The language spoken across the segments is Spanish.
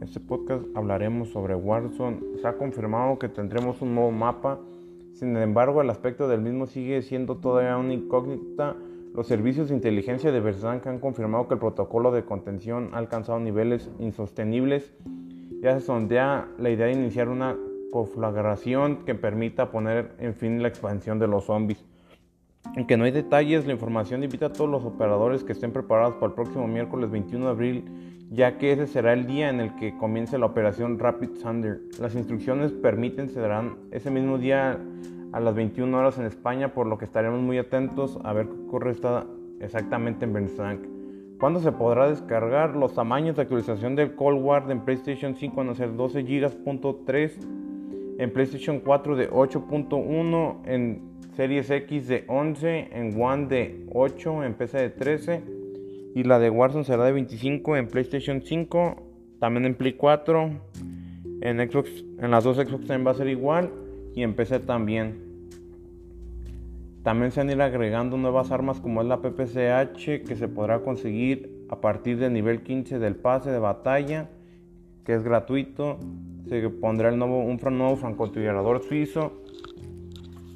este podcast hablaremos sobre Warzone. Se ha confirmado que tendremos un nuevo mapa, sin embargo el aspecto del mismo sigue siendo todavía una incógnita. Los servicios de inteligencia de Versank han confirmado que el protocolo de contención ha alcanzado niveles insostenibles. Ya se sondea la idea de iniciar una conflagración que permita poner en fin la expansión de los zombies. Aunque no hay detalles, la información invita a todos los operadores que estén preparados para el próximo miércoles 21 de abril, ya que ese será el día en el que comience la operación Rapid Thunder. Las instrucciones permiten se darán ese mismo día a las 21 horas en España, por lo que estaremos muy atentos a ver qué ocurre exactamente en Bernstank. ¿Cuándo se podrá descargar? Los tamaños de actualización del Cold War en PlayStation 5 van a ser 12 GB.3, en PlayStation 4 de 8.1, en Series X de 11, en One de 8, en PC de 13 y la de Warzone será de 25 en PlayStation 5, también en Play 4, en Xbox, en las dos Xbox también va a ser igual y en PC también. También se a ir agregando nuevas armas como es la PPCH que se podrá conseguir a partir del nivel 15 del pase de batalla que es gratuito. Se pondrá el nuevo, un nuevo francotirador suizo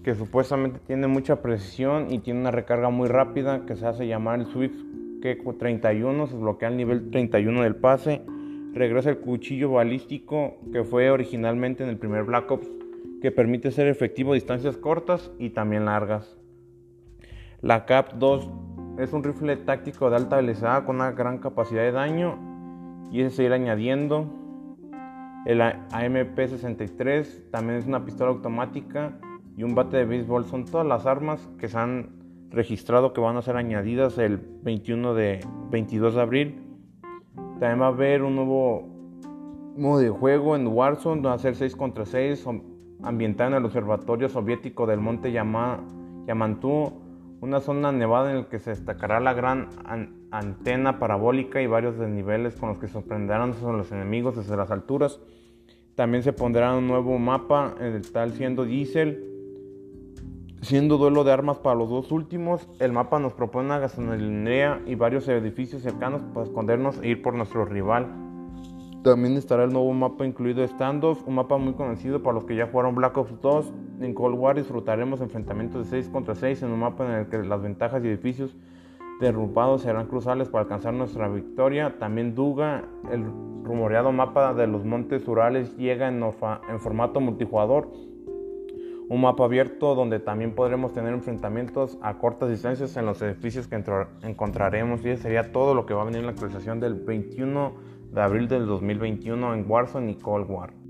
que supuestamente tiene mucha precisión y tiene una recarga muy rápida que se hace llamar el Swift K31, se bloquea el nivel 31 del pase, regresa el cuchillo balístico que fue originalmente en el primer Black Ops que permite ser efectivo a distancias cortas y también largas. La CAP 2 es un rifle táctico de alta velocidad con una gran capacidad de daño y ese se irá añadiendo. El AMP-63 también es una pistola automática y un bate de béisbol. Son todas las armas que se han registrado que van a ser añadidas el 21 de 22 de abril. También va a haber un nuevo modo de juego en Warzone, va a ser 6 contra 6, ambientada en el observatorio soviético del monte Yamantú, una zona nevada en la que se destacará la gran antena parabólica y varios desniveles con los que sorprenderán a los enemigos desde las alturas. También se pondrá un nuevo mapa, el tal siendo Diesel, siendo duelo de armas para los dos últimos. El mapa nos propone una gasolinería y varios edificios cercanos para escondernos e ir por nuestro rival. También estará el nuevo mapa incluido Standoff, un mapa muy conocido para los que ya jugaron Black Ops 2. En Cold War disfrutaremos enfrentamientos de 6 contra 6 en un mapa en el que las ventajas y edificios derrumbados serán cruciales para alcanzar nuestra victoria. También Duga, el rumoreado mapa de los montes Urales, llega en, en formato multijugador. Un mapa abierto donde también podremos tener enfrentamientos a cortas distancias en los edificios que encontraremos. Y eso sería todo lo que va a venir en la actualización del 21 de abril del 2021 en Warzone y Cold War.